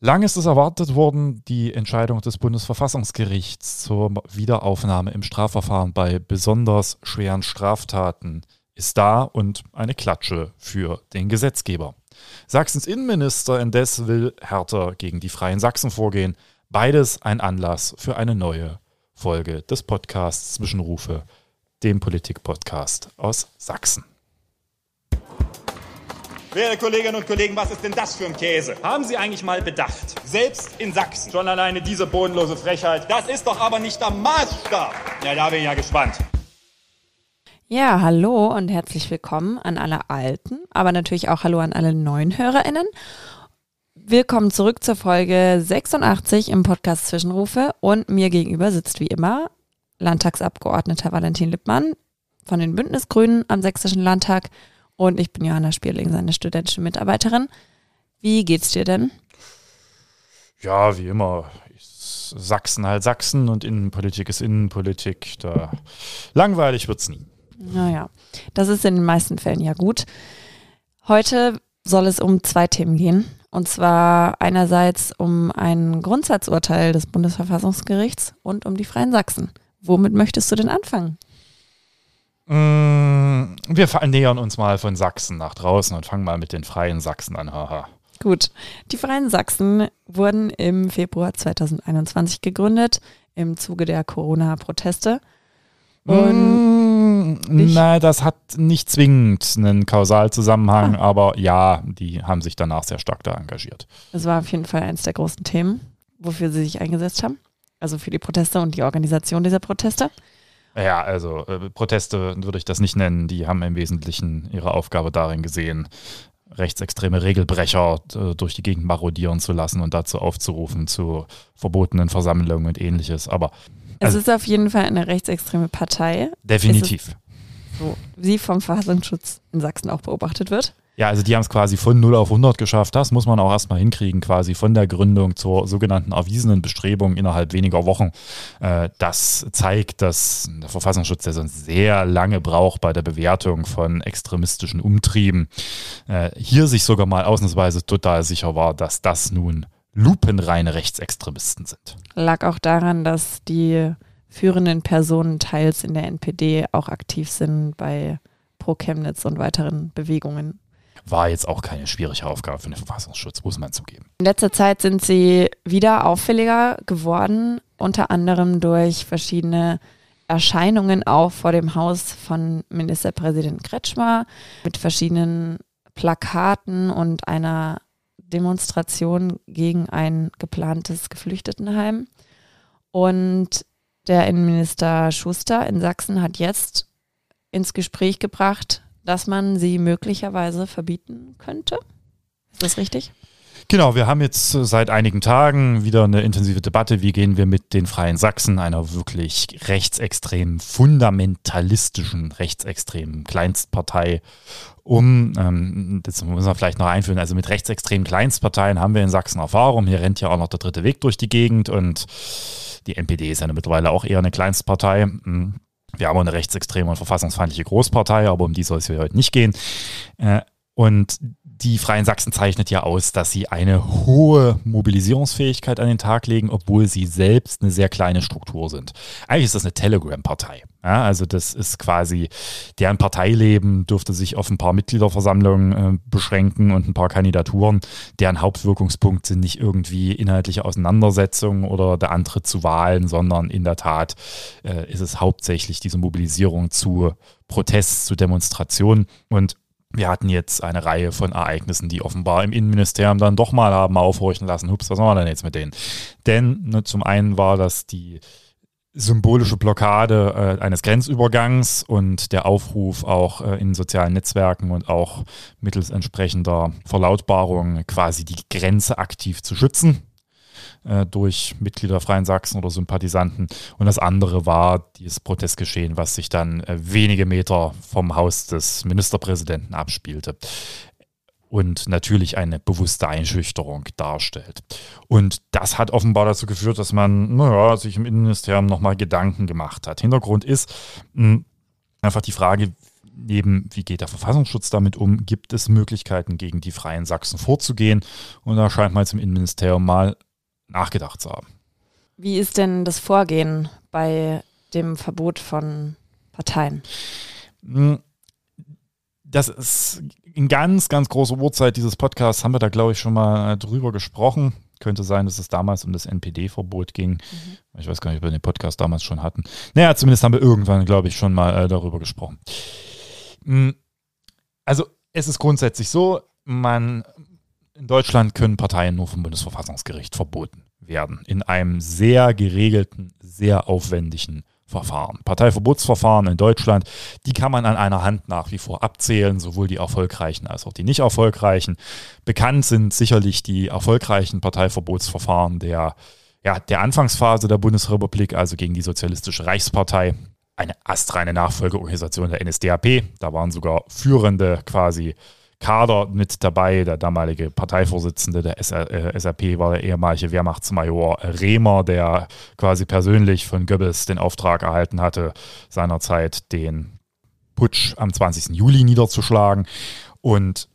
Lang ist es erwartet worden, die Entscheidung des Bundesverfassungsgerichts zur Wiederaufnahme im Strafverfahren bei besonders schweren Straftaten ist da und eine Klatsche für den Gesetzgeber. Sachsens Innenminister indes will härter gegen die Freien Sachsen vorgehen. Beides ein Anlass für eine neue Folge des Podcasts Zwischenrufe, dem Politik-Podcast aus Sachsen. Werte Kolleginnen und Kollegen, was ist denn das für ein Käse? Haben Sie eigentlich mal bedacht? Selbst in Sachsen. Schon alleine diese bodenlose Frechheit. Das ist doch aber nicht der Maßstab. Ja, da bin ich ja gespannt. Ja, hallo und herzlich willkommen an alle alten, aber natürlich auch hallo an alle neuen HörerInnen. Willkommen zurück zur Folge 86 im Podcast Zwischenrufe und mir gegenüber sitzt wie immer Landtagsabgeordneter Valentin Lippmann von den Bündnisgrünen am Sächsischen Landtag und ich bin Johanna Spierling, seine studentische Mitarbeiterin. Wie geht's dir denn? Ja, wie immer. Sachsen halt Sachsen und Innenpolitik ist Innenpolitik. Da langweilig wird's nie. Naja, das ist in den meisten Fällen ja gut. Heute soll es um zwei Themen gehen. Und zwar einerseits um ein Grundsatzurteil des Bundesverfassungsgerichts und um die Freien Sachsen. Womit möchtest du denn anfangen? Mm, wir nähern uns mal von Sachsen nach draußen und fangen mal mit den Freien Sachsen an. Haha. Gut. Die Freien Sachsen wurden im Februar 2021 gegründet im Zuge der Corona-Proteste. Und mm, nein, das hat nicht zwingend einen Kausalzusammenhang, ah. aber ja, die haben sich danach sehr stark da engagiert. Das war auf jeden Fall eines der großen Themen, wofür sie sich eingesetzt haben. Also für die Proteste und die Organisation dieser Proteste. Ja, also äh, Proteste würde ich das nicht nennen. Die haben im Wesentlichen ihre Aufgabe darin gesehen, rechtsextreme Regelbrecher äh, durch die Gegend marodieren zu lassen und dazu aufzurufen zu verbotenen Versammlungen und ähnliches. Aber also, es ist auf jeden Fall eine rechtsextreme Partei. Definitiv. So, wie vom Verfassungsschutz in Sachsen auch beobachtet wird. Ja, also die haben es quasi von 0 auf 100 geschafft. Das muss man auch erstmal hinkriegen, quasi von der Gründung zur sogenannten erwiesenen Bestrebung innerhalb weniger Wochen. Äh, das zeigt, dass der Verfassungsschutz ja sonst sehr lange braucht bei der Bewertung von extremistischen Umtrieben. Äh, hier sich sogar mal ausnahmsweise total sicher war, dass das nun lupenreine Rechtsextremisten sind. Lag auch daran, dass die führenden Personen teils in der NPD auch aktiv sind bei Pro Chemnitz und weiteren Bewegungen war jetzt auch keine schwierige Aufgabe für den Verfassungsschutz, muss man zugeben. In letzter Zeit sind sie wieder auffälliger geworden, unter anderem durch verschiedene Erscheinungen auch vor dem Haus von Ministerpräsident Kretschmer mit verschiedenen Plakaten und einer Demonstration gegen ein geplantes Geflüchtetenheim. Und der Innenminister Schuster in Sachsen hat jetzt ins Gespräch gebracht, dass man sie möglicherweise verbieten könnte. Ist das richtig? Genau, wir haben jetzt seit einigen Tagen wieder eine intensive Debatte, wie gehen wir mit den Freien Sachsen, einer wirklich rechtsextremen, fundamentalistischen, rechtsextremen Kleinstpartei um. Ähm, das muss man vielleicht noch einführen. Also mit rechtsextremen Kleinstparteien haben wir in Sachsen Erfahrung. Hier rennt ja auch noch der dritte Weg durch die Gegend und die NPD ist ja mittlerweile auch eher eine Kleinstpartei. Hm. Wir haben eine rechtsextreme und verfassungsfeindliche Großpartei, aber um die soll es hier heute nicht gehen. Äh, und die Freien Sachsen zeichnet ja aus, dass sie eine hohe Mobilisierungsfähigkeit an den Tag legen, obwohl sie selbst eine sehr kleine Struktur sind. Eigentlich ist das eine Telegram-Partei. Ja, also das ist quasi, deren Parteileben dürfte sich auf ein paar Mitgliederversammlungen äh, beschränken und ein paar Kandidaturen. Deren Hauptwirkungspunkt sind nicht irgendwie inhaltliche Auseinandersetzungen oder der Antritt zu Wahlen, sondern in der Tat äh, ist es hauptsächlich diese Mobilisierung zu Protest, zu Demonstrationen. Und wir hatten jetzt eine Reihe von Ereignissen, die offenbar im Innenministerium dann doch mal haben aufhorchen lassen. Hups, was machen wir denn jetzt mit denen? Denn ne, zum einen war das die symbolische Blockade äh, eines Grenzübergangs und der Aufruf auch äh, in sozialen Netzwerken und auch mittels entsprechender Verlautbarung quasi die Grenze aktiv zu schützen. Äh, durch Mitglieder der Freien Sachsen oder Sympathisanten. Und das andere war dieses Protestgeschehen, was sich dann äh, wenige Meter vom Haus des Ministerpräsidenten abspielte und natürlich eine bewusste Einschüchterung darstellt. Und das hat offenbar dazu geführt, dass man naja, sich im Innenministerium nochmal Gedanken gemacht hat. Hintergrund ist mh, hm, einfach die Frage, neben, wie geht der Verfassungsschutz damit um, gibt es Möglichkeiten, gegen die Freien Sachsen vorzugehen. Und da scheint man jetzt im Innenministerium mal nachgedacht zu haben. Wie ist denn das Vorgehen bei dem Verbot von Parteien? Hm, das ist in ganz, ganz großer Uhrzeit dieses Podcasts, haben wir da, glaube ich, schon mal drüber gesprochen. Könnte sein, dass es damals um das NPD-Verbot ging. Mhm. Ich weiß gar nicht, ob wir den Podcast damals schon hatten. Naja, zumindest haben wir irgendwann, glaube ich, schon mal äh, darüber gesprochen. Hm, also, es ist grundsätzlich so, man in Deutschland können Parteien nur vom Bundesverfassungsgericht verboten werden. In einem sehr geregelten, sehr aufwendigen Verfahren. Parteiverbotsverfahren in Deutschland, die kann man an einer Hand nach wie vor abzählen, sowohl die erfolgreichen als auch die nicht erfolgreichen. Bekannt sind sicherlich die erfolgreichen Parteiverbotsverfahren der, ja, der Anfangsphase der Bundesrepublik, also gegen die Sozialistische Reichspartei. Eine astreine Nachfolgeorganisation der NSDAP. Da waren sogar führende quasi Kader mit dabei. Der damalige Parteivorsitzende der SAP äh, war der ehemalige Wehrmachtsmajor Rehmer, der quasi persönlich von Goebbels den Auftrag erhalten hatte, seinerzeit den Putsch am 20. Juli niederzuschlagen. Und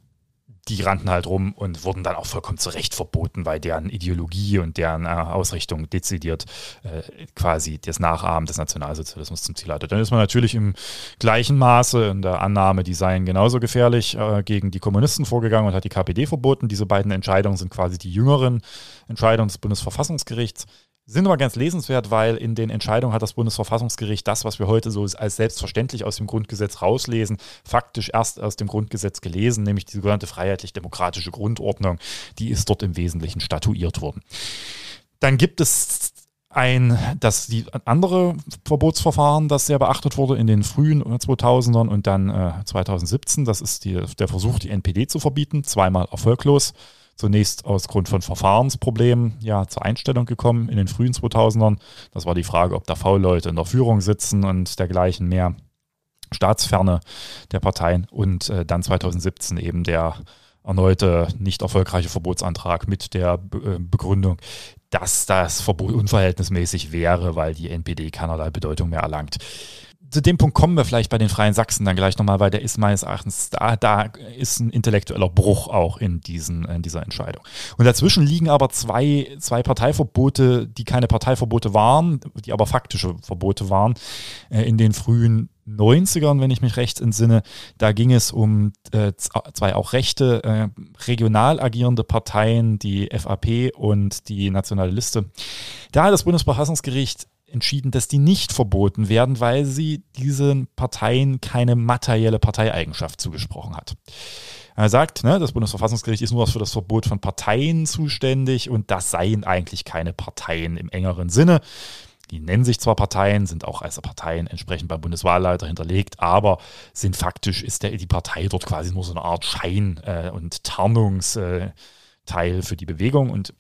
die rannten halt rum und wurden dann auch vollkommen zu Recht verboten, weil deren Ideologie und deren äh, Ausrichtung dezidiert äh, quasi das Nachahmen des Nationalsozialismus zum Ziel hatte. Dann ist man natürlich im gleichen Maße in der Annahme, die seien genauso gefährlich äh, gegen die Kommunisten vorgegangen und hat die KPD verboten. Diese beiden Entscheidungen sind quasi die jüngeren Entscheidungen des Bundesverfassungsgerichts sind aber ganz lesenswert, weil in den Entscheidungen hat das Bundesverfassungsgericht das, was wir heute so als selbstverständlich aus dem Grundgesetz rauslesen, faktisch erst aus dem Grundgesetz gelesen, nämlich die sogenannte freiheitlich-demokratische Grundordnung, die ist dort im Wesentlichen statuiert worden. Dann gibt es ein, das die andere Verbotsverfahren, das sehr beachtet wurde in den frühen 2000ern und dann äh, 2017, das ist die, der Versuch, die NPD zu verbieten, zweimal erfolglos zunächst aus Grund von Verfahrensproblemen ja zur Einstellung gekommen in den frühen 2000ern. Das war die Frage, ob da V-Leute in der Führung sitzen und dergleichen mehr. Staatsferne der Parteien und äh, dann 2017 eben der erneute nicht erfolgreiche Verbotsantrag mit der Be äh, Begründung, dass das Verbot unverhältnismäßig wäre, weil die NPD keinerlei Bedeutung mehr erlangt zu dem Punkt kommen wir vielleicht bei den Freien Sachsen dann gleich nochmal, weil der ist meines Erachtens, da, da ist ein intellektueller Bruch auch in, diesen, in dieser Entscheidung. Und dazwischen liegen aber zwei, zwei Parteiverbote, die keine Parteiverbote waren, die aber faktische Verbote waren, äh, in den frühen 90ern, wenn ich mich recht entsinne. Da ging es um äh, zwei auch rechte, äh, regional agierende Parteien, die FAP und die Nationale Liste. Da hat das Bundesverfassungsgericht entschieden, dass die nicht verboten werden, weil sie diesen Parteien keine materielle Parteieigenschaft zugesprochen hat. Er sagt, ne, das Bundesverfassungsgericht ist nur für das Verbot von Parteien zuständig und das seien eigentlich keine Parteien im engeren Sinne. Die nennen sich zwar Parteien, sind auch als Parteien entsprechend beim Bundeswahlleiter hinterlegt, aber sind faktisch, ist der, die Partei dort quasi nur so eine Art Schein- äh, und Tarnungsteil äh, für die Bewegung. Und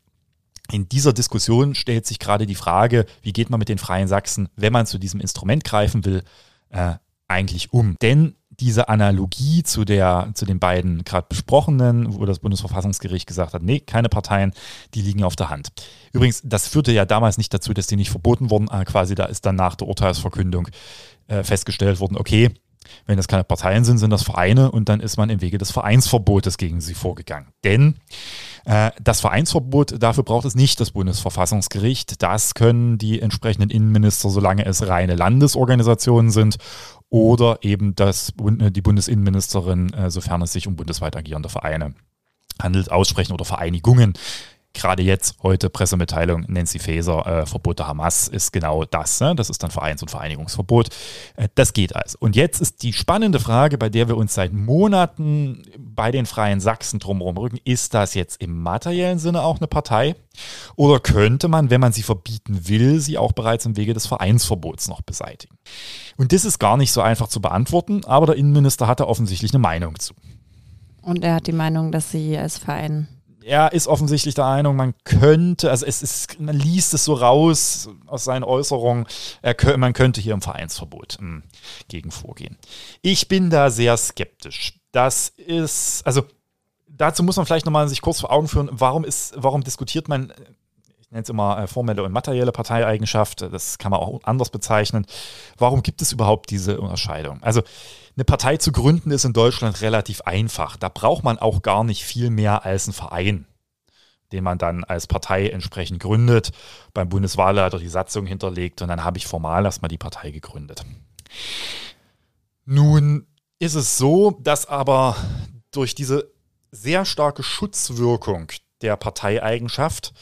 in dieser Diskussion stellt sich gerade die Frage, wie geht man mit den Freien Sachsen, wenn man zu diesem Instrument greifen will, äh, eigentlich um. Denn diese Analogie zu, der, zu den beiden gerade besprochenen, wo das Bundesverfassungsgericht gesagt hat, nee, keine Parteien, die liegen auf der Hand. Übrigens, das führte ja damals nicht dazu, dass die nicht verboten wurden, aber quasi da ist dann nach der Urteilsverkündung äh, festgestellt worden, okay, wenn das keine Parteien sind, sind das Vereine und dann ist man im Wege des Vereinsverbotes gegen sie vorgegangen. Denn äh, das Vereinsverbot, dafür braucht es nicht das Bundesverfassungsgericht. Das können die entsprechenden Innenminister, solange es reine Landesorganisationen sind oder eben das, äh, die Bundesinnenministerin, äh, sofern es sich um bundesweit agierende Vereine handelt, aussprechen oder Vereinigungen gerade jetzt, heute Pressemitteilung Nancy Faeser, äh, Verbot der Hamas ist genau das. Ne? Das ist dann Vereins- und Vereinigungsverbot. Äh, das geht also. Und jetzt ist die spannende Frage, bei der wir uns seit Monaten bei den Freien Sachsen drumherum rücken, ist das jetzt im materiellen Sinne auch eine Partei? Oder könnte man, wenn man sie verbieten will, sie auch bereits im Wege des Vereinsverbots noch beseitigen? Und das ist gar nicht so einfach zu beantworten, aber der Innenminister hatte offensichtlich eine Meinung zu. Und er hat die Meinung, dass sie als Verein er ist offensichtlich der Meinung, man könnte, also es ist, man liest es so raus aus seinen Äußerungen, er, man könnte hier im Vereinsverbot mh, hm, gegen vorgehen. Ich bin da sehr skeptisch. Das ist, also dazu muss man vielleicht nochmal sich kurz vor Augen führen, warum ist, warum diskutiert man nenne es immer äh, formelle und materielle Parteieigenschaft, das kann man auch anders bezeichnen. Warum gibt es überhaupt diese Unterscheidung? Also eine Partei zu gründen ist in Deutschland relativ einfach. Da braucht man auch gar nicht viel mehr als einen Verein, den man dann als Partei entsprechend gründet, beim Bundeswahlleiter die Satzung hinterlegt und dann habe ich formal erstmal die Partei gegründet. Nun ist es so, dass aber durch diese sehr starke Schutzwirkung der Parteieigenschaft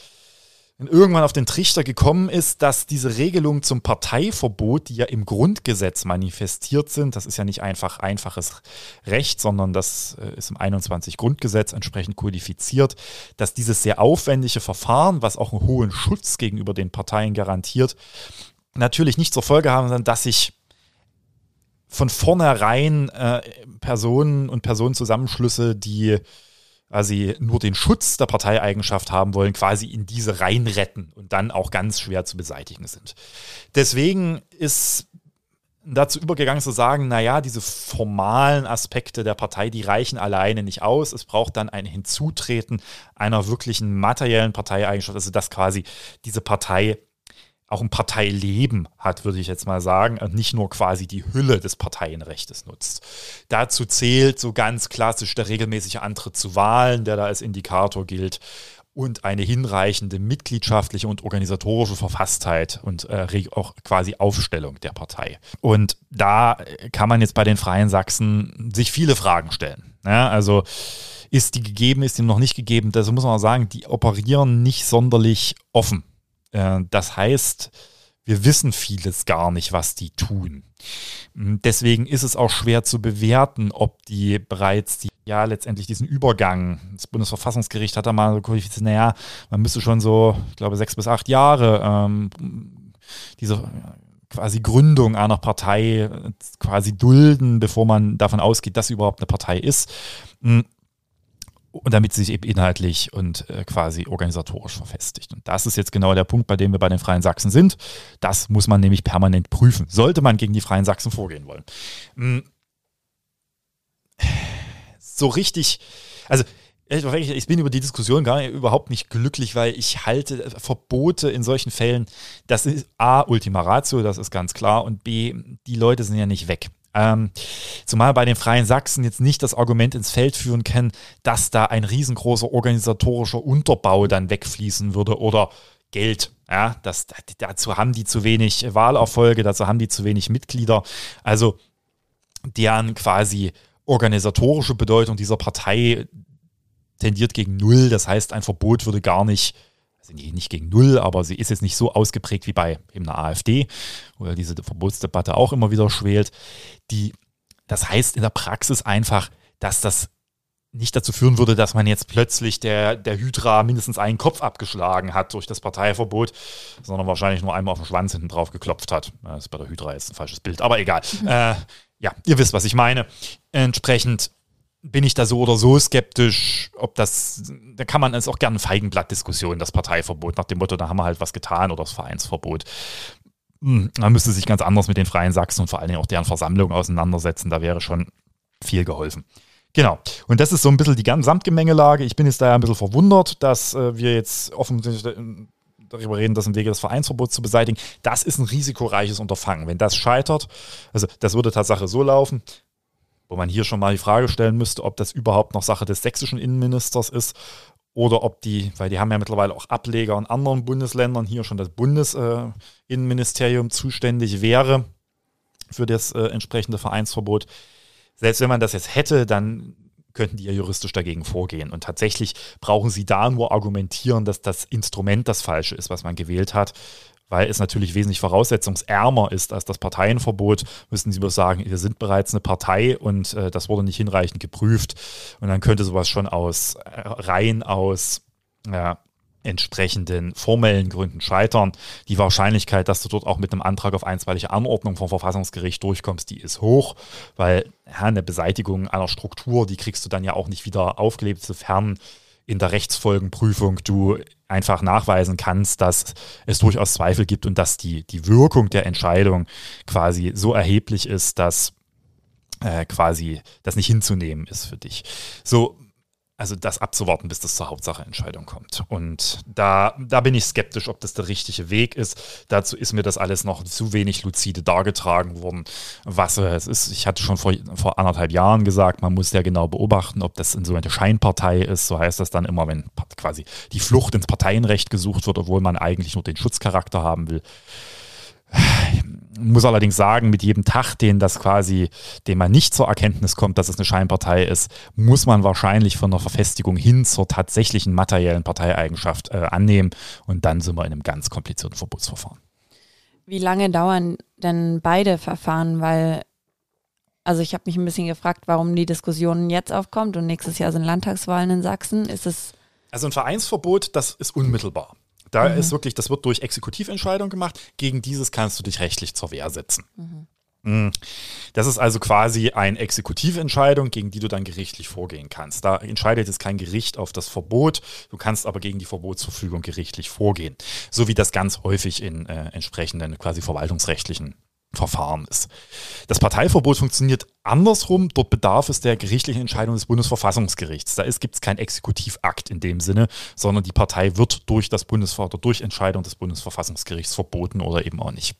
irgendwann auf den Trichter gekommen ist, dass diese Regelungen zum Parteiverbot, die ja im Grundgesetz manifestiert sind, das ist ja nicht einfach einfaches Recht, sondern das äh, ist im 21 Grundgesetz entsprechend kodifiziert, dass dieses sehr aufwendige Verfahren, was auch einen hohen Schutz gegenüber den Parteien garantiert, natürlich nicht zur Folge haben, dass sich von vornherein äh, Personen und Personenzusammenschlüsse, die quasi nur den Schutz der Parteieigenschaft haben wollen, quasi in diese reinretten und dann auch ganz schwer zu beseitigen sind. Deswegen ist dazu übergegangen zu sagen, naja, diese formalen Aspekte der Partei, die reichen alleine nicht aus. Es braucht dann ein Hinzutreten einer wirklichen materiellen Parteieigenschaft, also dass quasi diese Partei auch ein Parteileben hat, würde ich jetzt mal sagen, und nicht nur quasi die Hülle des Parteienrechtes nutzt. Dazu zählt so ganz klassisch der regelmäßige Antritt zu Wahlen, der da als Indikator gilt, und eine hinreichende mitgliedschaftliche und organisatorische Verfasstheit und äh, auch quasi Aufstellung der Partei. Und da kann man jetzt bei den Freien Sachsen sich viele Fragen stellen. Ja, also ist die gegeben, ist die noch nicht gegeben? Das muss man auch sagen, die operieren nicht sonderlich offen das heißt, wir wissen vieles gar nicht, was die tun. Hm, deswegen ist es auch schwer zu bewerten, ob die bereits die, ja letztendlich diesen Übergang, das Bundesverfassungsgericht hat da mal so qualifiziert, naja, man müsste schon so, ich glaube, sechs bis acht Jahre ähm, diese quasi Gründung einer Partei quasi dulden, bevor man davon ausgeht, dass sie überhaupt eine Partei ist. Und damit sie sich eben inhaltlich und äh, quasi organisatorisch verfestigt. Und das ist jetzt genau der Punkt, bei dem wir bei den Freien Sachsen sind. Das muss man nämlich permanent prüfen, sollte man gegen die Freien Sachsen vorgehen wollen. Hm. So richtig, also ich bin über die Diskussion gar nicht, überhaupt nicht glücklich, weil ich halte Verbote in solchen Fällen, das ist A, Ultima Ratio, das ist ganz klar, und B, die Leute sind ja nicht weg. Ähm, zumal bei den Freien Sachsen jetzt nicht das Argument ins Feld führen kann, dass da ein riesengroßer organisatorischer Unterbau dann wegfließen würde oder Geld. Ja, das, dazu haben die zu wenig Wahlerfolge, dazu haben die zu wenig Mitglieder. Also deren quasi organisatorische Bedeutung dieser Partei tendiert gegen Null. Das heißt, ein Verbot würde gar nicht also nicht gegen null, aber sie ist jetzt nicht so ausgeprägt wie bei eben einer AfD, wo ja diese Verbotsdebatte auch immer wieder schwelt. Die, das heißt in der Praxis einfach, dass das nicht dazu führen würde, dass man jetzt plötzlich der, der Hydra mindestens einen Kopf abgeschlagen hat durch das Parteiverbot, sondern wahrscheinlich nur einmal auf den Schwanz hinten drauf geklopft hat. Das ist bei der Hydra jetzt ein falsches Bild, aber egal. Äh, ja, ihr wisst, was ich meine. Entsprechend bin ich da so oder so skeptisch, ob das, da kann man es auch gerne Feigenblatt-Diskussion, das Parteiverbot, nach dem Motto, da haben wir halt was getan oder das Vereinsverbot. Hm, man müsste sich ganz anders mit den Freien Sachsen und vor allen Dingen auch deren Versammlung auseinandersetzen, da wäre schon viel geholfen. Genau. Und das ist so ein bisschen die Gesamtgemengelage. Ich bin jetzt da ein bisschen verwundert, dass äh, wir jetzt offensichtlich darüber reden, das im Wege des Vereinsverbots zu beseitigen. Das ist ein risikoreiches Unterfangen. Wenn das scheitert, also das würde Tatsache so laufen, wo man hier schon mal die Frage stellen müsste, ob das überhaupt noch Sache des sächsischen Innenministers ist oder ob die, weil die haben ja mittlerweile auch Ableger in anderen Bundesländern, hier schon das Bundesinnenministerium äh, zuständig wäre für das äh, entsprechende Vereinsverbot. Selbst wenn man das jetzt hätte, dann könnten die ja juristisch dagegen vorgehen. Und tatsächlich brauchen sie da nur argumentieren, dass das Instrument das falsche ist, was man gewählt hat weil es natürlich wesentlich voraussetzungsärmer ist als das Parteienverbot, müssen Sie bloß sagen, wir sind bereits eine Partei und äh, das wurde nicht hinreichend geprüft. Und dann könnte sowas schon aus äh, rein aus ja, entsprechenden formellen Gründen scheitern. Die Wahrscheinlichkeit, dass du dort auch mit einem Antrag auf einstweilige Anordnung vom Verfassungsgericht durchkommst, die ist hoch, weil ja, eine Beseitigung einer Struktur, die kriegst du dann ja auch nicht wieder aufgelebt, sofern in der Rechtsfolgenprüfung du einfach nachweisen kannst, dass es durchaus Zweifel gibt und dass die, die Wirkung der Entscheidung quasi so erheblich ist, dass äh, quasi das nicht hinzunehmen ist für dich. So, also das abzuwarten, bis das zur Hauptsacheentscheidung kommt. Und da, da bin ich skeptisch, ob das der richtige Weg ist. Dazu ist mir das alles noch zu wenig lucide dargetragen worden, was es ist. Ich hatte schon vor, vor anderthalb Jahren gesagt, man muss ja genau beobachten, ob das in so eine Scheinpartei ist. So heißt das dann immer, wenn quasi die Flucht ins Parteienrecht gesucht wird, obwohl man eigentlich nur den Schutzcharakter haben will muss allerdings sagen, mit jedem Tag, den das quasi, den man nicht zur Erkenntnis kommt, dass es eine Scheinpartei ist, muss man wahrscheinlich von der Verfestigung hin zur tatsächlichen materiellen Parteieigenschaft äh, annehmen und dann sind wir in einem ganz komplizierten Verbotsverfahren. Wie lange dauern denn beide Verfahren? Weil, also ich habe mich ein bisschen gefragt, warum die Diskussion jetzt aufkommt und nächstes Jahr sind Landtagswahlen in Sachsen. Ist es also ein Vereinsverbot, das ist unmittelbar. Da mhm. ist wirklich, das wird durch Exekutiventscheidung gemacht. Gegen dieses kannst du dich rechtlich zur Wehr setzen. Mhm. mhm. Das ist also quasi eine Exekutiventscheidung, gegen die du dann gerichtlich vorgehen kannst. Da entscheidet jetzt kein Gericht auf das Verbot, du kannst aber gegen die Verbotsverfügung gerichtlich vorgehen. So wie das ganz häufig in äh, entsprechenden quasi verwaltungsrechtlichen Verfahren ist. Das Parteiverbot funktioniert andersrum. Dort bedarf es der gerichtlichen Entscheidung des Bundesverfassungsgerichts. Da gibt es keinen Exekutivakt in dem Sinne, sondern die Partei wird durch das Bundesvater, durch Entscheidung des Bundesverfassungsgerichts verboten oder eben auch nicht.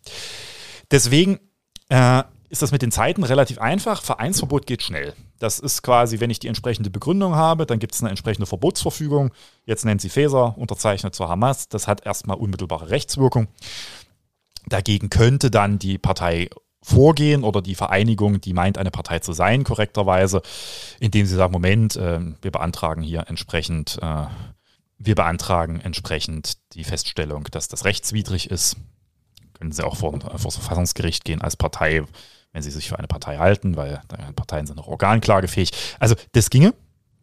Deswegen äh, ist das mit den Zeiten relativ einfach. Vereinsverbot geht schnell. Das ist quasi, wenn ich die entsprechende Begründung habe, dann gibt es eine entsprechende Verbotsverfügung. Jetzt nennt sie Faeser, unterzeichnet zur Hamas. Das hat erstmal unmittelbare Rechtswirkung. Dagegen könnte dann die Partei vorgehen oder die Vereinigung, die meint, eine Partei zu sein, korrekterweise, indem sie sagt, Moment, äh, wir beantragen hier entsprechend, äh, wir beantragen entsprechend die Feststellung, dass das rechtswidrig ist. Können sie auch vor, vor das Verfassungsgericht gehen als Partei, wenn sie sich für eine Partei halten, weil Parteien sind auch organklagefähig. Also das ginge,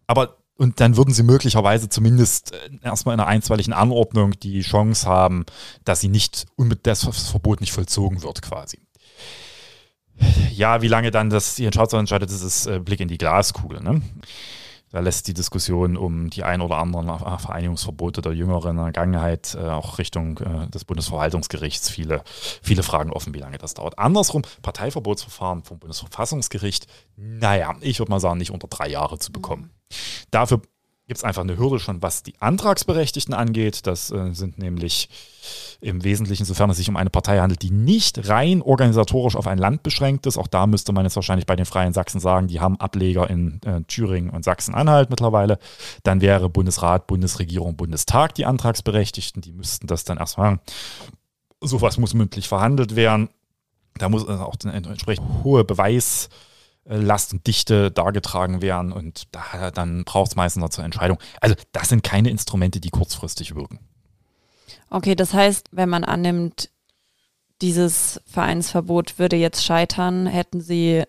aber und dann würden sie möglicherweise zumindest äh, erstmal in einer einstweiligen Anordnung die Chance haben, dass sie nicht, das Verbot nicht vollzogen wird quasi. Ja, wie lange dann das die Entscheidung entscheidet, das ist äh, Blick in die Glaskugel. Ne? Da lässt die Diskussion um die ein oder anderen Vereinigungsverbote der jüngeren Vergangenheit äh, auch Richtung äh, des Bundesverwaltungsgerichts viele, viele Fragen offen, wie lange das dauert. Andersrum, Parteiverbotsverfahren vom Bundesverfassungsgericht, naja, ich würde mal sagen, nicht unter drei Jahre zu bekommen. Dafür gibt es einfach eine Hürde schon, was die Antragsberechtigten angeht. Das äh, sind nämlich im Wesentlichen, sofern es sich um eine Partei handelt, die nicht rein organisatorisch auf ein Land beschränkt ist. Auch da müsste man jetzt wahrscheinlich bei den Freien Sachsen sagen, die haben Ableger in äh, Thüringen und Sachsen-Anhalt mittlerweile. Dann wäre Bundesrat, Bundesregierung, Bundestag die Antragsberechtigten. Die müssten das dann erstmal, sowas muss mündlich verhandelt werden. Da muss auch eine entsprechend hohe Beweis- Last und Dichte dargetragen werden und da, dann braucht es meistens noch zur Entscheidung. Also das sind keine Instrumente, die kurzfristig wirken. Okay, das heißt, wenn man annimmt, dieses Vereinsverbot würde jetzt scheitern, hätten Sie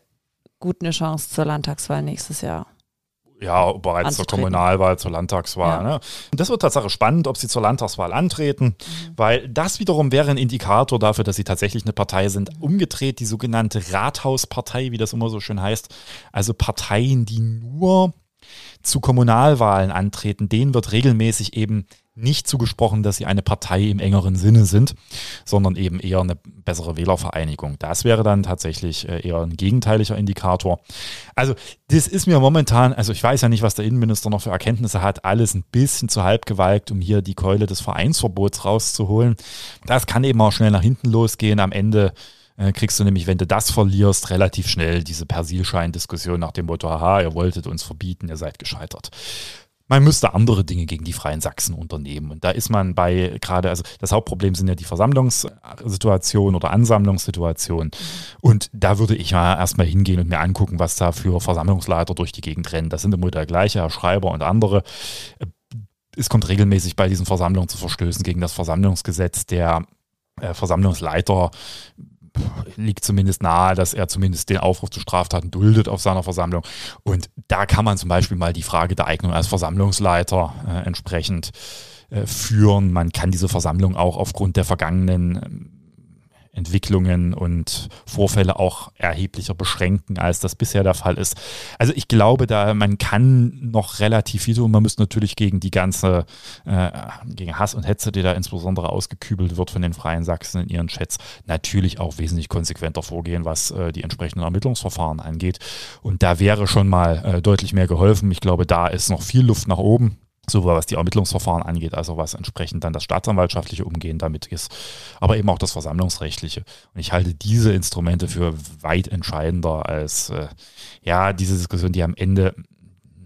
gut eine Chance zur Landtagswahl nächstes Jahr ja, bereits zur Kommunalwahl, zur Landtagswahl. Ja. Ne? Und das wird tatsächlich spannend, ob sie zur Landtagswahl antreten, mhm. weil das wiederum wäre ein Indikator dafür, dass sie tatsächlich eine Partei sind. Umgedreht die sogenannte Rathauspartei, wie das immer so schön heißt, also Parteien, die nur zu Kommunalwahlen antreten, denen wird regelmäßig eben nicht zugesprochen, dass sie eine Partei im engeren Sinne sind, sondern eben eher eine bessere Wählervereinigung. Das wäre dann tatsächlich äh, eher ein gegenteiliger Indikator. Also das ist mir momentan, also ich weiß ja nicht, was der Innenminister noch für Erkenntnisse hat, alles ein bisschen zu halb gewalkt, um hier die Keule des Vereinsverbots rauszuholen. Das kann eben auch schnell nach hinten losgehen. Am Ende äh, kriegst du nämlich, wenn du das verlierst, relativ schnell diese Persilschein-Diskussion nach dem Motto, aha, ihr wolltet uns verbieten, ihr seid gescheitert man müsste andere Dinge gegen die Freien Sachsen unternehmen. Und da ist man bei gerade, also das Hauptproblem sind ja die Versammlungssituationen oder Ansammlungssituationen. Und da würde ich ja erstmal hingehen und mir angucken, was da für Versammlungsleiter durch die Gegend rennen. Das sind immer der gleiche, Herr Schreiber und andere. Es kommt regelmäßig bei diesen Versammlungen zu Verstößen gegen das Versammlungsgesetz. Der äh, Versammlungsleiter liegt zumindest nahe, dass er zumindest den Aufruf zu Straftaten duldet auf seiner Versammlung. Und da kann man zum Beispiel mal die Frage der Eignung als Versammlungsleiter äh, entsprechend äh, führen. Man kann diese Versammlung auch aufgrund der vergangenen Entwicklungen und Vorfälle auch erheblicher beschränken, als das bisher der Fall ist. Also ich glaube, da man kann noch relativ viel tun. Man müsste natürlich gegen die ganze, äh, gegen Hass und Hetze, die da insbesondere ausgekübelt wird von den Freien Sachsen in ihren Chats, natürlich auch wesentlich konsequenter vorgehen, was äh, die entsprechenden Ermittlungsverfahren angeht. Und da wäre schon mal äh, deutlich mehr geholfen. Ich glaube, da ist noch viel Luft nach oben sowohl was die Ermittlungsverfahren angeht, als auch was entsprechend dann das staatsanwaltschaftliche Umgehen damit ist, aber eben auch das versammlungsrechtliche. Und ich halte diese Instrumente für weit entscheidender als äh, ja diese Diskussion, die am Ende,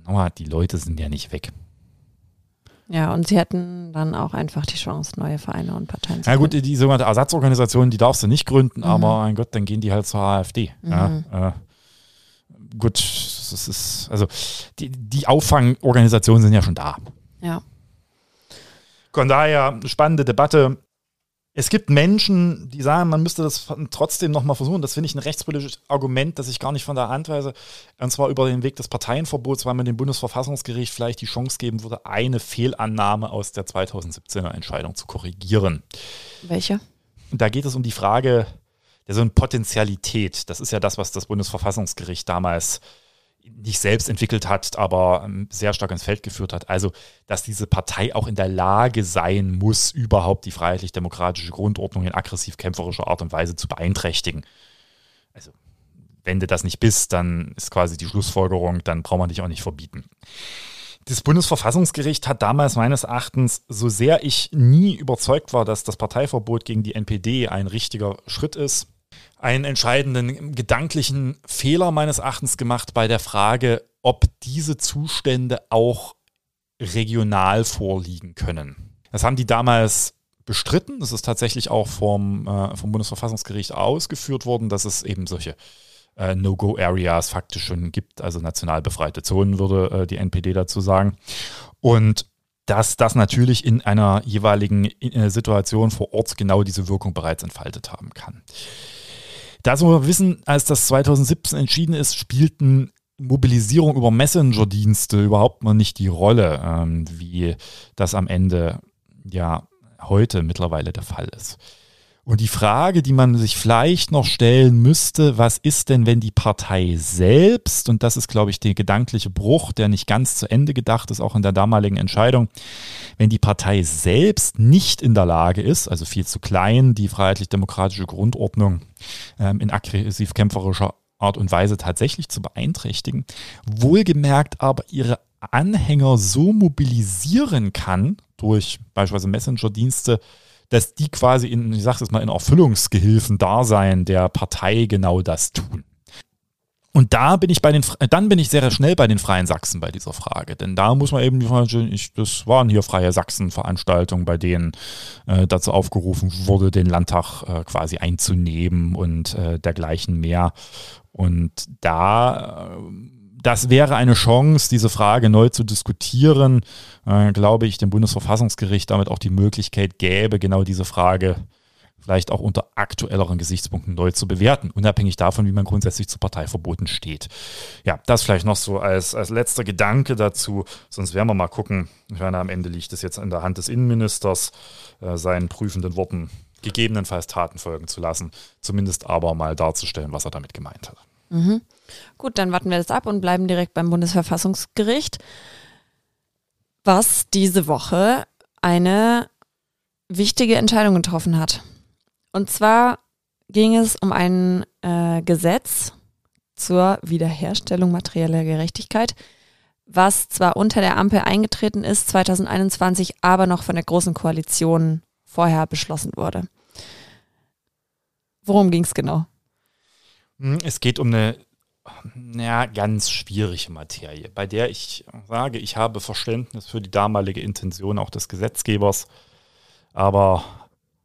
nochmal, die Leute sind ja nicht weg. Ja, und sie hätten dann auch einfach die Chance, neue Vereine und Parteien zu gründen. Ja gut, die sogenannte Ersatzorganisation, die darfst du nicht gründen, mhm. aber mein Gott, dann gehen die halt zur AfD. Mhm. Ja, äh, gut, es ist, also die, die Auffangorganisationen sind ja schon da. Ja. Von daher, spannende Debatte. Es gibt Menschen, die sagen, man müsste das trotzdem nochmal versuchen. Das finde ich ein rechtspolitisches Argument, das ich gar nicht von der Hand weise. Und zwar über den Weg des Parteienverbots, weil man dem Bundesverfassungsgericht vielleicht die Chance geben würde, eine Fehlannahme aus der 2017er Entscheidung zu korrigieren. Welche? Da geht es um die Frage der so eine Potentialität. Das ist ja das, was das Bundesverfassungsgericht damals nicht selbst entwickelt hat, aber ähm, sehr stark ins Feld geführt hat. Also, dass diese Partei auch in der Lage sein muss, überhaupt die freiheitlich-demokratische Grundordnung in aggressiv-kämpferischer Art und Weise zu beeinträchtigen. Also, wenn du das nicht bist, dann ist quasi die Schlussfolgerung, dann braucht man dich auch nicht verbieten. Das Bundesverfassungsgericht hat damals meines Erachtens, so sehr ich nie überzeugt war, dass das Parteiverbot gegen die NPD ein richtiger Schritt ist, einen entscheidenden gedanklichen Fehler meines Erachtens gemacht bei der Frage, ob diese Zustände auch regional vorliegen können. Das haben die damals bestritten. Das ist tatsächlich auch vom, äh, vom Bundesverfassungsgericht ausgeführt worden, dass es eben solche äh, No-Go-Areas faktisch schon gibt, also national befreite Zonen, würde äh, die NPD dazu sagen. Und dass das natürlich in einer jeweiligen äh, Situation vor Ort genau diese Wirkung bereits entfaltet haben kann. Da wir wissen, als das 2017 entschieden ist, spielten Mobilisierung über Messenger-Dienste überhaupt noch nicht die Rolle, ähm, wie das am Ende ja heute mittlerweile der Fall ist. Und die Frage, die man sich vielleicht noch stellen müsste, was ist denn, wenn die Partei selbst, und das ist, glaube ich, der gedankliche Bruch, der nicht ganz zu Ende gedacht ist, auch in der damaligen Entscheidung, wenn die Partei selbst nicht in der Lage ist, also viel zu klein, die freiheitlich-demokratische Grundordnung ähm, in aggressiv-kämpferischer Art und Weise tatsächlich zu beeinträchtigen, wohlgemerkt aber ihre Anhänger so mobilisieren kann, durch beispielsweise Messenger-Dienste, dass die quasi in, ich sag's jetzt mal, in Erfüllungsgehilfen Dasein der Partei genau das tun. Und da bin ich bei den, dann bin ich sehr schnell bei den Freien Sachsen bei dieser Frage. Denn da muss man eben die Frage, ich, das waren hier Freie Sachsen-Veranstaltungen, bei denen äh, dazu aufgerufen wurde, den Landtag äh, quasi einzunehmen und äh, dergleichen mehr. Und da äh, das wäre eine Chance, diese Frage neu zu diskutieren. Äh, glaube ich, dem Bundesverfassungsgericht damit auch die Möglichkeit gäbe, genau diese Frage vielleicht auch unter aktuelleren Gesichtspunkten neu zu bewerten, unabhängig davon, wie man grundsätzlich zu Parteiverboten steht. Ja, das vielleicht noch so als, als letzter Gedanke dazu. Sonst werden wir mal gucken. Ich meine, am Ende liegt es jetzt in der Hand des Innenministers, äh, seinen prüfenden Worten gegebenenfalls Taten folgen zu lassen, zumindest aber mal darzustellen, was er damit gemeint hat. Mhm. Gut, dann warten wir das ab und bleiben direkt beim Bundesverfassungsgericht, was diese Woche eine wichtige Entscheidung getroffen hat. Und zwar ging es um ein äh, Gesetz zur Wiederherstellung materieller Gerechtigkeit, was zwar unter der Ampel eingetreten ist 2021, aber noch von der Großen Koalition vorher beschlossen wurde. Worum ging es genau? Hm, es geht um eine ja, ganz schwierige Materie, bei der ich sage, ich habe Verständnis für die damalige Intention auch des Gesetzgebers, aber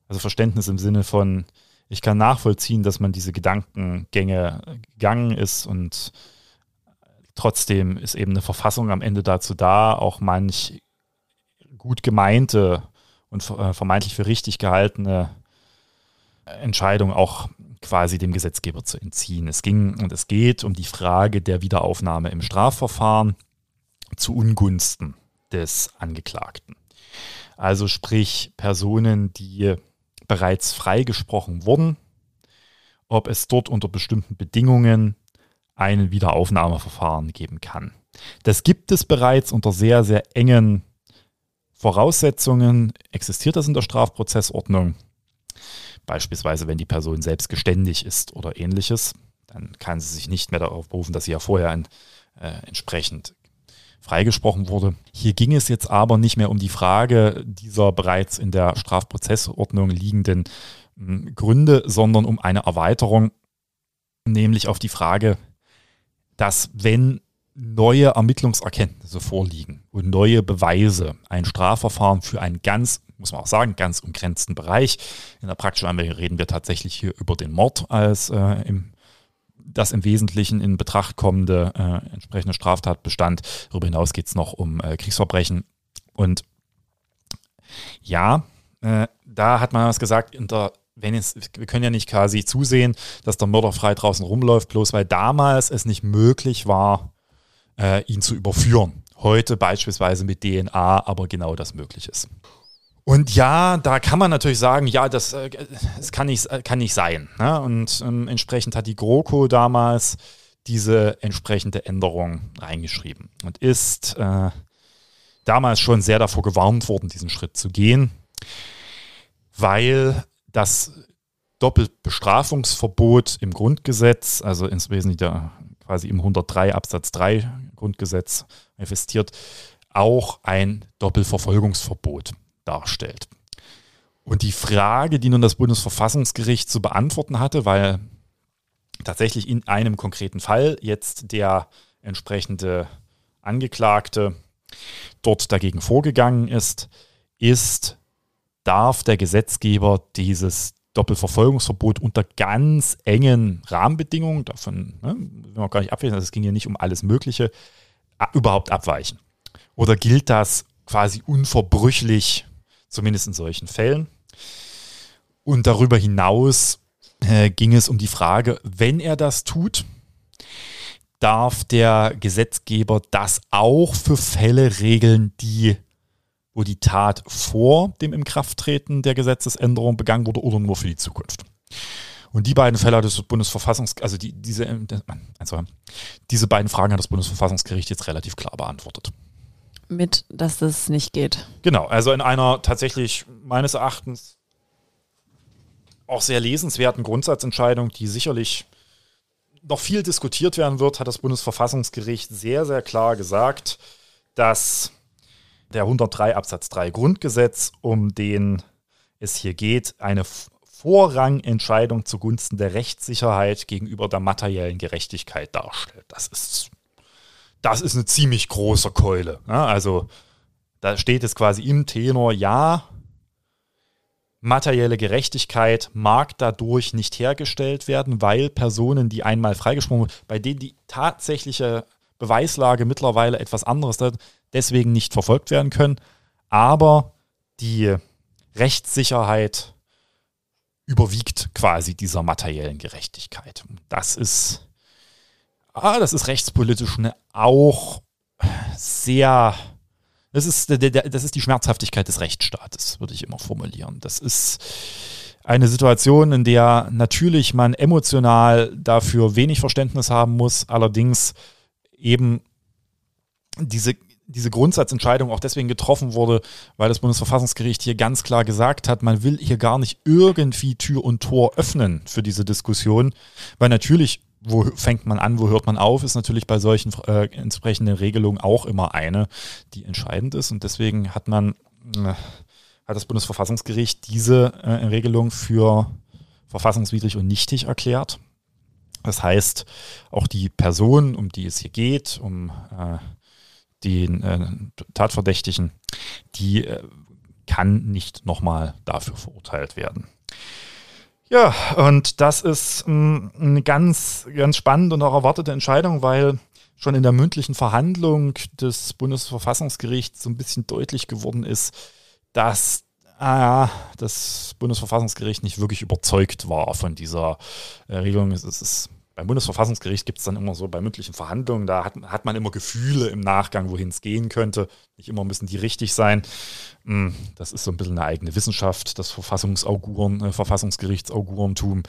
also Verständnis im Sinne von, ich kann nachvollziehen, dass man diese Gedankengänge gegangen ist und trotzdem ist eben eine Verfassung am Ende dazu da, auch manch gut gemeinte und äh, vermeintlich für richtig gehaltene Entscheidung auch quasi dem Gesetzgeber zu entziehen. Es ging und es geht um die Frage der Wiederaufnahme im Strafverfahren zu Ungunsten des Angeklagten. Also sprich Personen, die bereits freigesprochen wurden ob es dort unter bestimmten Bedingungen ein Wiederaufnahmeverfahren geben kann. Das gibt es bereits unter sehr, sehr engen Voraussetzungen. Existiert das in der Strafprozessordnung? Beispielsweise, wenn die Person selbst geständig ist oder ähnliches, dann kann sie sich nicht mehr darauf berufen, dass sie ja vorher ein, äh, entsprechend freigesprochen wurde. Hier ging es jetzt aber nicht mehr um die Frage dieser bereits in der Strafprozessordnung liegenden hm, Gründe, sondern um eine Erweiterung, nämlich auf die Frage, dass wenn neue Ermittlungserkenntnisse vorliegen und neue Beweise ein Strafverfahren für einen ganz, muss man auch sagen, ganz umgrenzten Bereich, in der praktischen Anwendung reden wir tatsächlich hier über den Mord als äh, im das im Wesentlichen in Betracht kommende äh, entsprechende Straftatbestand. Darüber hinaus geht es noch um äh, Kriegsverbrechen. Und ja, äh, da hat man was gesagt, der, wenn es, wir können ja nicht quasi zusehen, dass der Mörder frei draußen rumläuft, bloß weil damals es nicht möglich war, äh, ihn zu überführen. Heute beispielsweise mit DNA, aber genau das möglich ist. Und ja, da kann man natürlich sagen, ja, das, äh, das kann, nicht, kann nicht sein. Ne? Und ähm, entsprechend hat die GroKo damals diese entsprechende Änderung reingeschrieben und ist äh, damals schon sehr davor gewarnt worden, diesen Schritt zu gehen, weil das Doppelbestrafungsverbot im Grundgesetz, also insbesondere quasi im 103 Absatz 3 Grundgesetz manifestiert, auch ein Doppelverfolgungsverbot darstellt. Und die Frage, die nun das Bundesverfassungsgericht zu beantworten hatte, weil tatsächlich in einem konkreten Fall jetzt der entsprechende Angeklagte dort dagegen vorgegangen ist, ist, darf der Gesetzgeber dieses Doppelverfolgungsverbot unter ganz engen Rahmenbedingungen, davon ne, will man gar nicht abweichen, also es ging ja nicht um alles Mögliche, überhaupt abweichen? Oder gilt das quasi unverbrüchlich zumindest in solchen Fällen. Und darüber hinaus äh, ging es um die Frage, wenn er das tut, darf der Gesetzgeber das auch für Fälle regeln, die wo die Tat vor dem Inkrafttreten der Gesetzesänderung begangen wurde oder nur für die Zukunft. Und die beiden Fälle hat das Bundesverfassungs, also die, diese, also diese beiden Fragen hat das Bundesverfassungsgericht jetzt relativ klar beantwortet mit, dass das nicht geht. Genau, also in einer tatsächlich meines Erachtens auch sehr lesenswerten Grundsatzentscheidung, die sicherlich noch viel diskutiert werden wird, hat das Bundesverfassungsgericht sehr, sehr klar gesagt, dass der 103 Absatz 3 Grundgesetz, um den es hier geht, eine Vorrangentscheidung zugunsten der Rechtssicherheit gegenüber der materiellen Gerechtigkeit darstellt. Das ist das ist eine ziemlich große Keule. Ja, also da steht es quasi im Tenor, ja, materielle Gerechtigkeit mag dadurch nicht hergestellt werden, weil Personen, die einmal freigesprochen wurden, bei denen die tatsächliche Beweislage mittlerweile etwas anderes ist, deswegen nicht verfolgt werden können. Aber die Rechtssicherheit überwiegt quasi dieser materiellen Gerechtigkeit. Das ist ah, das ist rechtspolitisch ne, auch sehr, das ist, das ist die Schmerzhaftigkeit des Rechtsstaates, würde ich immer formulieren. Das ist eine Situation, in der natürlich man emotional dafür wenig Verständnis haben muss, allerdings eben diese, diese Grundsatzentscheidung auch deswegen getroffen wurde, weil das Bundesverfassungsgericht hier ganz klar gesagt hat, man will hier gar nicht irgendwie Tür und Tor öffnen für diese Diskussion, weil natürlich wo fängt man an, wo hört man auf, ist natürlich bei solchen äh, entsprechenden Regelungen auch immer eine, die entscheidend ist. Und deswegen hat man, äh, hat das Bundesverfassungsgericht diese äh, Regelung für verfassungswidrig und nichtig erklärt. Das heißt, auch die Person, um die es hier geht, um äh, den äh, Tatverdächtigen, die äh, kann nicht nochmal dafür verurteilt werden. Ja, und das ist ähm, eine ganz, ganz spannende und auch erwartete Entscheidung, weil schon in der mündlichen Verhandlung des Bundesverfassungsgerichts so ein bisschen deutlich geworden ist, dass ah, das Bundesverfassungsgericht nicht wirklich überzeugt war von dieser äh, Regelung. Es ist beim Bundesverfassungsgericht gibt es dann immer so bei mündlichen Verhandlungen, da hat, hat man immer Gefühle im Nachgang, wohin es gehen könnte. Nicht immer müssen die richtig sein. Hm, das ist so ein bisschen eine eigene Wissenschaft, das Verfassungsauguren, äh, Verfassungsgerichtsaugurentum.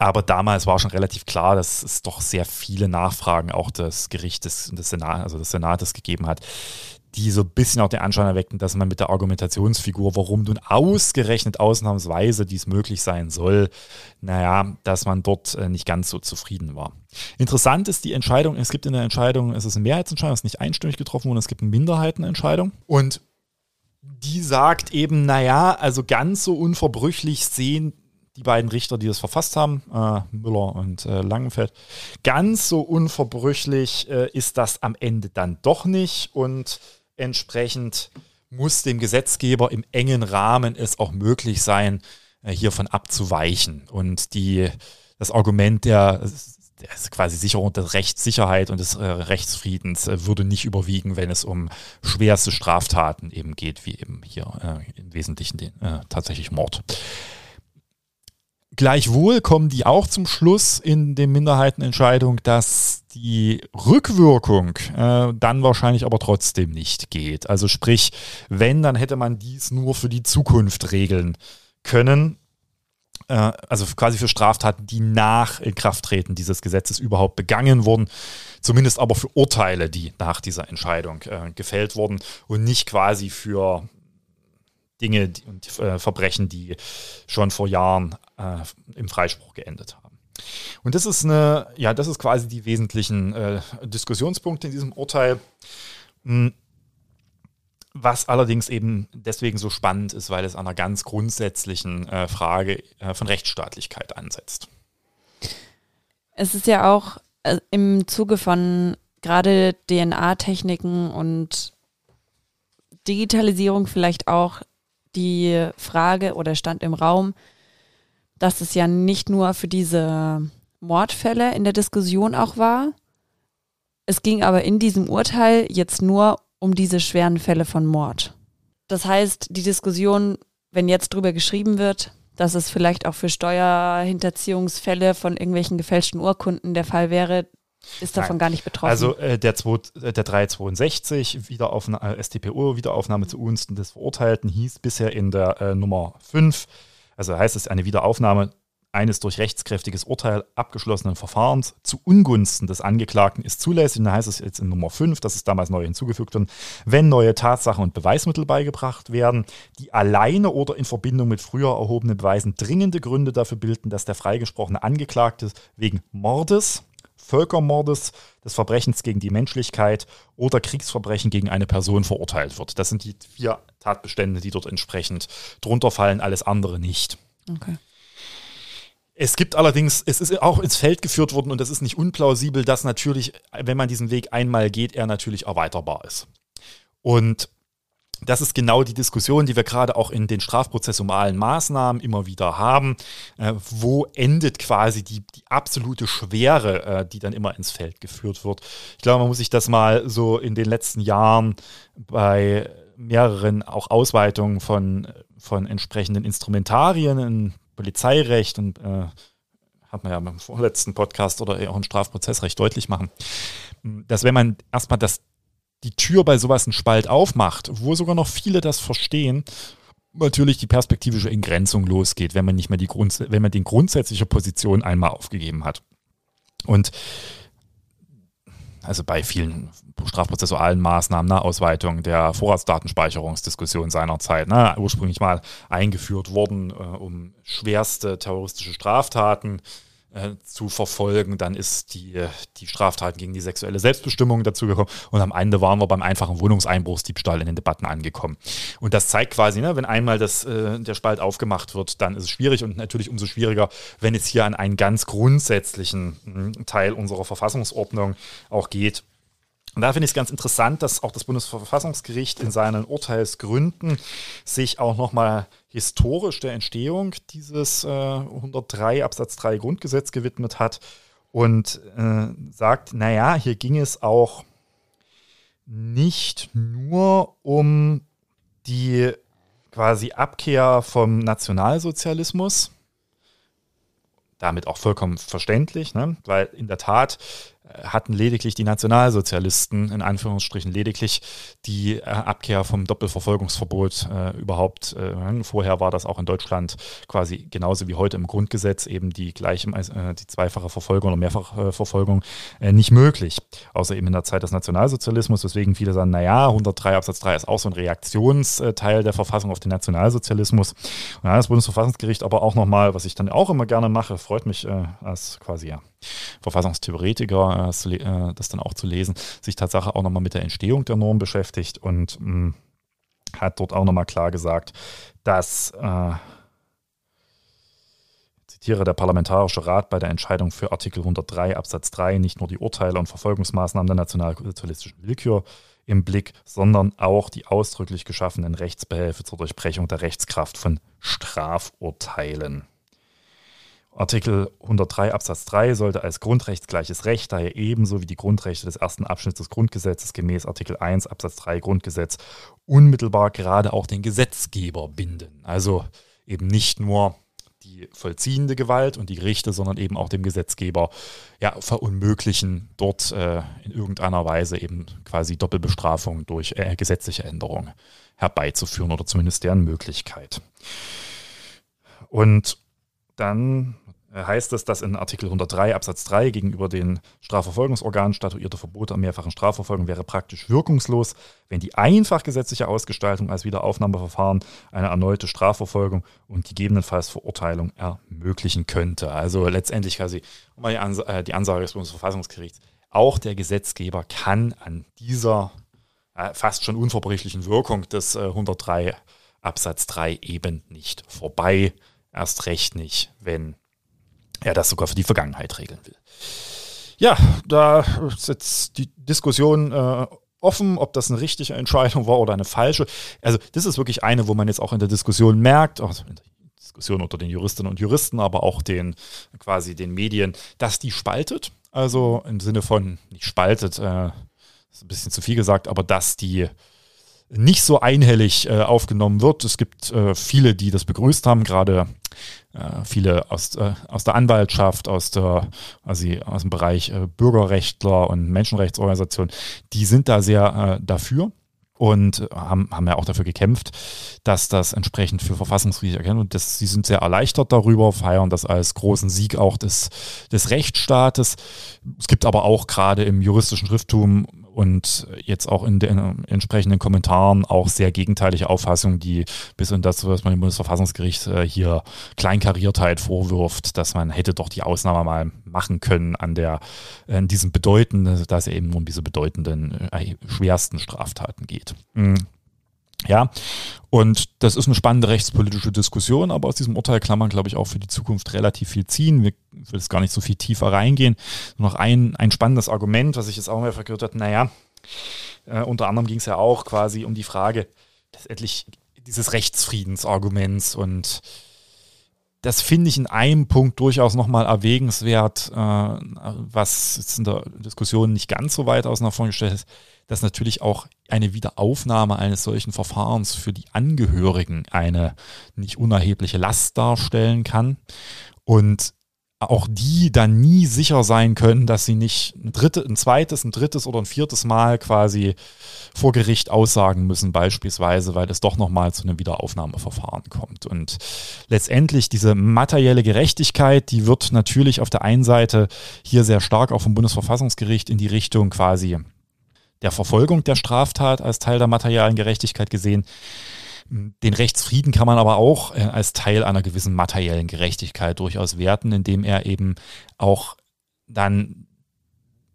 Aber damals war schon relativ klar, dass es doch sehr viele Nachfragen auch des Gerichtes, des Senat, also des Senates gegeben hat, die so ein bisschen auch den Anschein erweckten, dass man mit der Argumentationsfigur, warum nun ausgerechnet ausnahmsweise dies möglich sein soll, naja, dass man dort äh, nicht ganz so zufrieden war. Interessant ist die Entscheidung, es gibt in der Entscheidung, es ist eine Mehrheitsentscheidung, es ist nicht einstimmig getroffen worden, es gibt eine Minderheitenentscheidung und die sagt eben, naja, also ganz so unverbrüchlich sehen die beiden Richter, die das verfasst haben, äh, Müller und äh, Langenfeld, ganz so unverbrüchlich äh, ist das am Ende dann doch nicht und entsprechend muss dem Gesetzgeber im engen Rahmen es auch möglich sein, äh, hiervon abzuweichen. Und die, das Argument der, der quasi Sicherung der Rechtssicherheit und des äh, Rechtsfriedens äh, würde nicht überwiegen, wenn es um schwerste Straftaten eben geht, wie eben hier äh, im Wesentlichen den, tatsächlich Mord. Gleichwohl kommen die auch zum Schluss in der Minderheitenentscheidung, dass die Rückwirkung äh, dann wahrscheinlich aber trotzdem nicht geht. Also sprich, wenn, dann hätte man dies nur für die Zukunft regeln können. Äh, also quasi für Straftaten, die nach Inkrafttreten dieses Gesetzes überhaupt begangen wurden. Zumindest aber für Urteile, die nach dieser Entscheidung äh, gefällt wurden und nicht quasi für Dinge und äh, Verbrechen, die schon vor Jahren äh, im Freispruch geendet haben. Und das ist eine, ja, das ist quasi die wesentlichen äh, Diskussionspunkte in diesem Urteil. Hm. Was allerdings eben deswegen so spannend ist, weil es an einer ganz grundsätzlichen äh, Frage äh, von Rechtsstaatlichkeit ansetzt. Es ist ja auch im Zuge von gerade DNA-Techniken und Digitalisierung vielleicht auch die Frage oder stand im Raum, dass es ja nicht nur für diese Mordfälle in der Diskussion auch war. Es ging aber in diesem Urteil jetzt nur um diese schweren Fälle von Mord. Das heißt, die Diskussion, wenn jetzt drüber geschrieben wird, dass es vielleicht auch für Steuerhinterziehungsfälle von irgendwelchen gefälschten Urkunden der Fall wäre, ist davon Nein. gar nicht betroffen. Also äh, der, äh, der 362, Wiederaufnahme, äh, StPO, Wiederaufnahme zugunsten des Verurteilten, hieß bisher in der äh, Nummer 5, also heißt es eine Wiederaufnahme eines durch rechtskräftiges Urteil abgeschlossenen Verfahrens zu Ungunsten des Angeklagten ist zulässig. Da heißt es jetzt in Nummer 5, dass es damals neu hinzugefügt wird, wenn neue Tatsachen und Beweismittel beigebracht werden, die alleine oder in Verbindung mit früher erhobenen Beweisen dringende Gründe dafür bilden, dass der freigesprochene Angeklagte wegen Mordes, Völkermordes, des Verbrechens gegen die Menschlichkeit oder Kriegsverbrechen gegen eine Person verurteilt wird. Das sind die vier Tatbestände, die dort entsprechend drunter fallen, alles andere nicht. Okay. Es gibt allerdings, es ist auch ins Feld geführt worden und es ist nicht unplausibel, dass natürlich, wenn man diesen Weg einmal geht, er natürlich erweiterbar ist. Und das ist genau die Diskussion, die wir gerade auch in den strafprozessualen Maßnahmen immer wieder haben. Äh, wo endet quasi die, die absolute Schwere, äh, die dann immer ins Feld geführt wird? Ich glaube, man muss sich das mal so in den letzten Jahren bei mehreren auch Ausweitungen von, von entsprechenden Instrumentarien im Polizeirecht und äh, hat man ja beim vorletzten Podcast oder auch im Strafprozessrecht deutlich machen, dass wenn man erstmal das die Tür bei sowas einen Spalt aufmacht, wo sogar noch viele das verstehen, natürlich die perspektivische Entgrenzung losgeht, wenn man nicht mehr die Grund, wenn man die grundsätzliche Position einmal aufgegeben hat. Und also bei vielen strafprozessualen Maßnahmen, ne, Ausweitung der Vorratsdatenspeicherungsdiskussion seinerzeit, ne, ursprünglich mal eingeführt worden, äh, um schwerste terroristische Straftaten äh, zu verfolgen. Dann ist die, die Straftaten gegen die sexuelle Selbstbestimmung dazugekommen und am Ende waren wir beim einfachen Wohnungseinbruchsdiebstahl in den Debatten angekommen. Und das zeigt quasi, ne, wenn einmal das, äh, der Spalt aufgemacht wird, dann ist es schwierig und natürlich umso schwieriger, wenn es hier an einen ganz grundsätzlichen hm, Teil unserer Verfassungsordnung auch geht. Und da finde ich es ganz interessant, dass auch das Bundesverfassungsgericht in seinen Urteilsgründen sich auch nochmal historisch der Entstehung dieses äh, 103 Absatz 3 Grundgesetz gewidmet hat und äh, sagt, naja, hier ging es auch nicht nur um die quasi Abkehr vom Nationalsozialismus, damit auch vollkommen verständlich, ne? weil in der Tat hatten lediglich die Nationalsozialisten, in Anführungsstrichen lediglich, die äh, Abkehr vom Doppelverfolgungsverbot äh, überhaupt. Äh, vorher war das auch in Deutschland quasi genauso wie heute im Grundgesetz eben die gleiche, äh, die zweifache Verfolgung oder mehrfache Verfolgung äh, nicht möglich. Außer eben in der Zeit des Nationalsozialismus, weswegen viele sagen, naja, 103 Absatz 3 ist auch so ein Reaktionsteil der Verfassung auf den Nationalsozialismus. Und dann das Bundesverfassungsgericht aber auch nochmal, was ich dann auch immer gerne mache, freut mich äh, als quasi ja, Verfassungstheoretiker, äh, äh, das dann auch zu lesen, sich Tatsache auch nochmal mit der Entstehung der Norm beschäftigt und mh, mm, hat dort auch nochmal klar gesagt, dass äh, zitiere, der Parlamentarische Rat bei der Entscheidung für Artikel 103 Absatz 3 nicht nur die Urteile und Verfolgungsmaßnahmen der nationalsozialistischen Willkür im Blick, sondern auch die ausdrücklich geschaffenen Rechtsbehelfe zur Durchbrechung der Rechtskraft von Strafurteilen. Artikel 103 Absatz 3 sollte als grundrechtsgleiches Recht, daher ebenso wie die Grundrechte des ersten Abschnitts des Grundgesetzes gemäß Artikel 1 Absatz 3 Grundgesetz unmittelbar gerade auch den Gesetzgeber binden. Also eben nicht nur die vollziehende Gewalt und die Gerichte, sondern eben auch dem Gesetzgeber ja, verunmöglichen, dort äh, in irgendeiner Weise eben quasi Doppelbestrafung durch äh, gesetzliche Änderungen herbeizuführen oder zumindest deren Möglichkeit. Und dann heißt es, dass in Artikel 103 Absatz 3 gegenüber den Strafverfolgungsorganen statuierte Verbote an mehrfachen Strafverfolgung wäre praktisch wirkungslos, wenn die einfach gesetzliche Ausgestaltung als Wiederaufnahmeverfahren eine erneute Strafverfolgung und gegebenenfalls Verurteilung ermöglichen könnte. Also letztendlich quasi die, Ans äh, die Ansage des Bundesverfassungsgerichts, auch der Gesetzgeber kann an dieser äh, fast schon unverbrüchlichen Wirkung des äh, 103 Absatz 3 eben nicht vorbei. Erst recht nicht, wenn er das sogar für die Vergangenheit regeln will. Ja, da ist jetzt die Diskussion äh, offen, ob das eine richtige Entscheidung war oder eine falsche. Also das ist wirklich eine, wo man jetzt auch in der Diskussion merkt, also in der Diskussion unter den Juristinnen und Juristen, aber auch den quasi den Medien, dass die spaltet. Also im Sinne von nicht spaltet, äh, ist ein bisschen zu viel gesagt, aber dass die nicht so einhellig äh, aufgenommen wird. Es gibt äh, viele, die das begrüßt haben, gerade äh, viele aus, äh, aus der Anwaltschaft, aus, der, also aus dem Bereich äh, Bürgerrechtler und Menschenrechtsorganisationen, die sind da sehr dafür und haben, haben ja auch dafür gekämpft, dass das entsprechend für verfassungswidrig erkennt. Und das, sie sind sehr erleichtert darüber, feiern das als großen Sieg auch des, des Rechtsstaates. Es gibt aber auch gerade im juristischen Schrifttum und jetzt auch in den entsprechenden Kommentaren auch sehr gegenteilige Auffassungen, die bis in das, was man dem Bundesverfassungsgericht äh, hier Kleinkariertheit vorwirft, dass man hätte doch die Ausnahme mal machen können an der, in diesem bedeutenden, dass es eben um diese bedeutenden, äh, schwersten Straftaten geht. Ja, und das ist eine spannende rechtspolitische Diskussion, aber aus diesem Urteil kann man, glaube ich, auch für die Zukunft relativ viel ziehen. Wir will jetzt gar nicht so viel tiefer reingehen. Nur noch ein, ein spannendes Argument, was ich jetzt auch mal vergehört habe. Naja, äh, unter anderem ging es ja auch quasi um die Frage letztendlich dieses Rechtsfriedensarguments und das finde ich in einem Punkt durchaus nochmal erwägenswert, äh, was jetzt in der Diskussion nicht ganz so weit außen vor gestellt ist dass natürlich auch eine Wiederaufnahme eines solchen Verfahrens für die Angehörigen eine nicht unerhebliche Last darstellen kann. Und auch die dann nie sicher sein können, dass sie nicht ein, dritte, ein zweites, ein drittes oder ein viertes Mal quasi vor Gericht aussagen müssen, beispielsweise, weil es doch nochmal zu einem Wiederaufnahmeverfahren kommt. Und letztendlich diese materielle Gerechtigkeit, die wird natürlich auf der einen Seite hier sehr stark auch vom Bundesverfassungsgericht in die Richtung quasi der Verfolgung der Straftat als Teil der materialen Gerechtigkeit gesehen. Den Rechtsfrieden kann man aber auch äh, als Teil einer gewissen materiellen Gerechtigkeit durchaus werten, indem er eben auch dann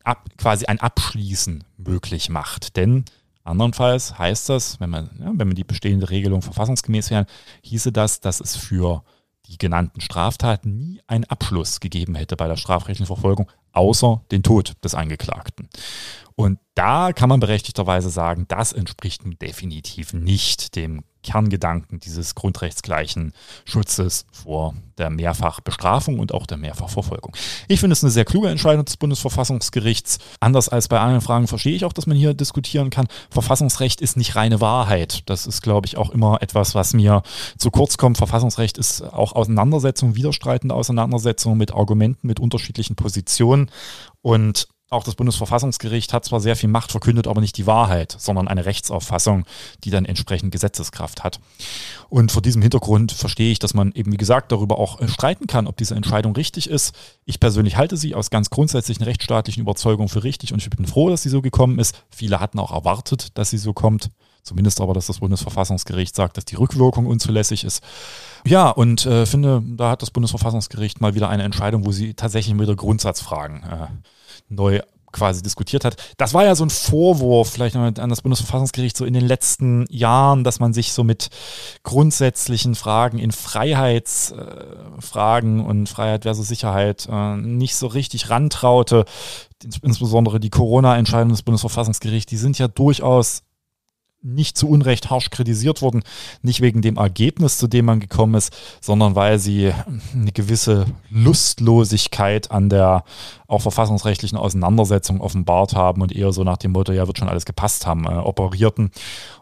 ab, quasi ein Abschließen möglich macht. Denn andernfalls heißt das, wenn man, ja, wenn man die bestehende Regelung verfassungsgemäß wäre, hieße das, dass es für die genannten Straftaten nie einen Abschluss gegeben hätte bei der strafrechtlichen Verfolgung, außer den Tod des Angeklagten. Und da kann man berechtigterweise sagen, das entspricht definitiv nicht dem Kerngedanken dieses grundrechtsgleichen Schutzes vor der Mehrfachbestrafung und auch der Mehrfachverfolgung. Ich finde es eine sehr kluge Entscheidung des Bundesverfassungsgerichts. Anders als bei anderen Fragen verstehe ich auch, dass man hier diskutieren kann. Verfassungsrecht ist nicht reine Wahrheit. Das ist, glaube ich, auch immer etwas, was mir zu kurz kommt. Verfassungsrecht ist auch Auseinandersetzung, widerstreitende Auseinandersetzung mit Argumenten, mit unterschiedlichen Positionen. Und auch das Bundesverfassungsgericht hat zwar sehr viel Macht verkündet, aber nicht die Wahrheit, sondern eine Rechtsauffassung, die dann entsprechend Gesetzeskraft hat. Und vor diesem Hintergrund verstehe ich, dass man eben, wie gesagt, darüber auch äh, streiten kann, ob diese Entscheidung richtig ist. Ich persönlich halte sie aus ganz grundsätzlichen rechtsstaatlichen Überzeugungen für richtig und ich bin froh, dass sie so gekommen ist. Viele hatten auch erwartet, dass sie so kommt. Zumindest aber, dass das Bundesverfassungsgericht sagt, dass die Rückwirkung unzulässig ist. Ja, und äh, finde, da hat das Bundesverfassungsgericht mal wieder eine Entscheidung, wo sie tatsächlich wieder Grundsatzfragen äh, neu quasi diskutiert hat. Das war ja so ein Vorwurf vielleicht an das Bundesverfassungsgericht so in den letzten Jahren, dass man sich so mit grundsätzlichen Fragen in Freiheitsfragen äh, und Freiheit versus Sicherheit äh, nicht so richtig rantraute. Insbesondere die Corona-Entscheidungen des Bundesverfassungsgerichts, die sind ja durchaus nicht zu Unrecht harsch kritisiert worden, nicht wegen dem Ergebnis, zu dem man gekommen ist, sondern weil sie eine gewisse Lustlosigkeit an der auch verfassungsrechtlichen Auseinandersetzung offenbart haben und eher so nach dem Motto, ja, wird schon alles gepasst haben, äh, operierten.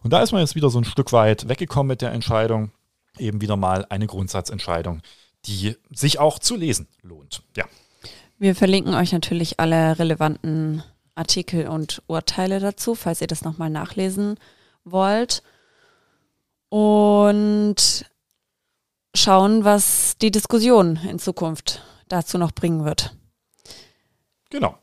Und da ist man jetzt wieder so ein Stück weit weggekommen mit der Entscheidung, eben wieder mal eine Grundsatzentscheidung, die sich auch zu lesen lohnt. Ja. Wir verlinken euch natürlich alle relevanten Artikel und Urteile dazu, falls ihr das nochmal nachlesen wollt. Und schauen, was die Diskussion in Zukunft dazu noch bringen wird. Genau.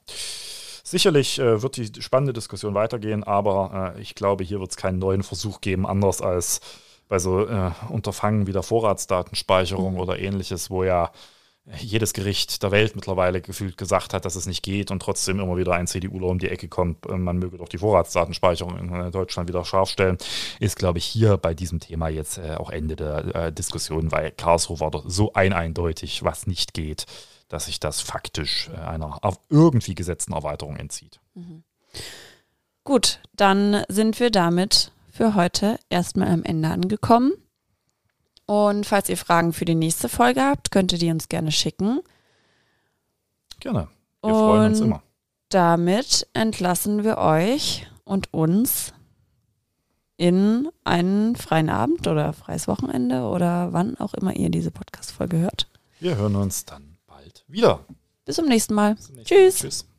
Sicherlich äh, wird die spannende Diskussion weitergehen, aber äh, ich glaube, hier wird es keinen neuen Versuch geben, anders als bei so äh, Unterfangen wie der Vorratsdatenspeicherung mhm. oder ähnliches, wo ja jedes Gericht der Welt mittlerweile gefühlt gesagt hat, dass es nicht geht und trotzdem immer wieder ein CDUler um die Ecke kommt, äh, man möge doch die Vorratsdatenspeicherung in äh, Deutschland wieder scharf stellen, ist, glaube ich, hier bei diesem Thema jetzt äh, auch Ende der Diskussion, weil Karlsruhe war doch so ein eindeutig, was nicht geht, dass sich das faktisch einer auf irgendwie gesetzten Erweiterung entzieht. Mhm. Gut, dann sind wir damit für heute erstmal am Ende angekommen. Und falls ihr Fragen für die nächste Folge habt, könnt ihr die uns gerne schicken. Gerne. Wir und freuen uns immer. Damit entlassen wir euch und uns in einen freien Abend oder freies Wochenende oder wann auch immer ihr diese Podcast-Folge hört. Wir hören uns dann bald wieder. Bis zum nächsten Mal. Zum nächsten Tschüss. Mal. Tschüss.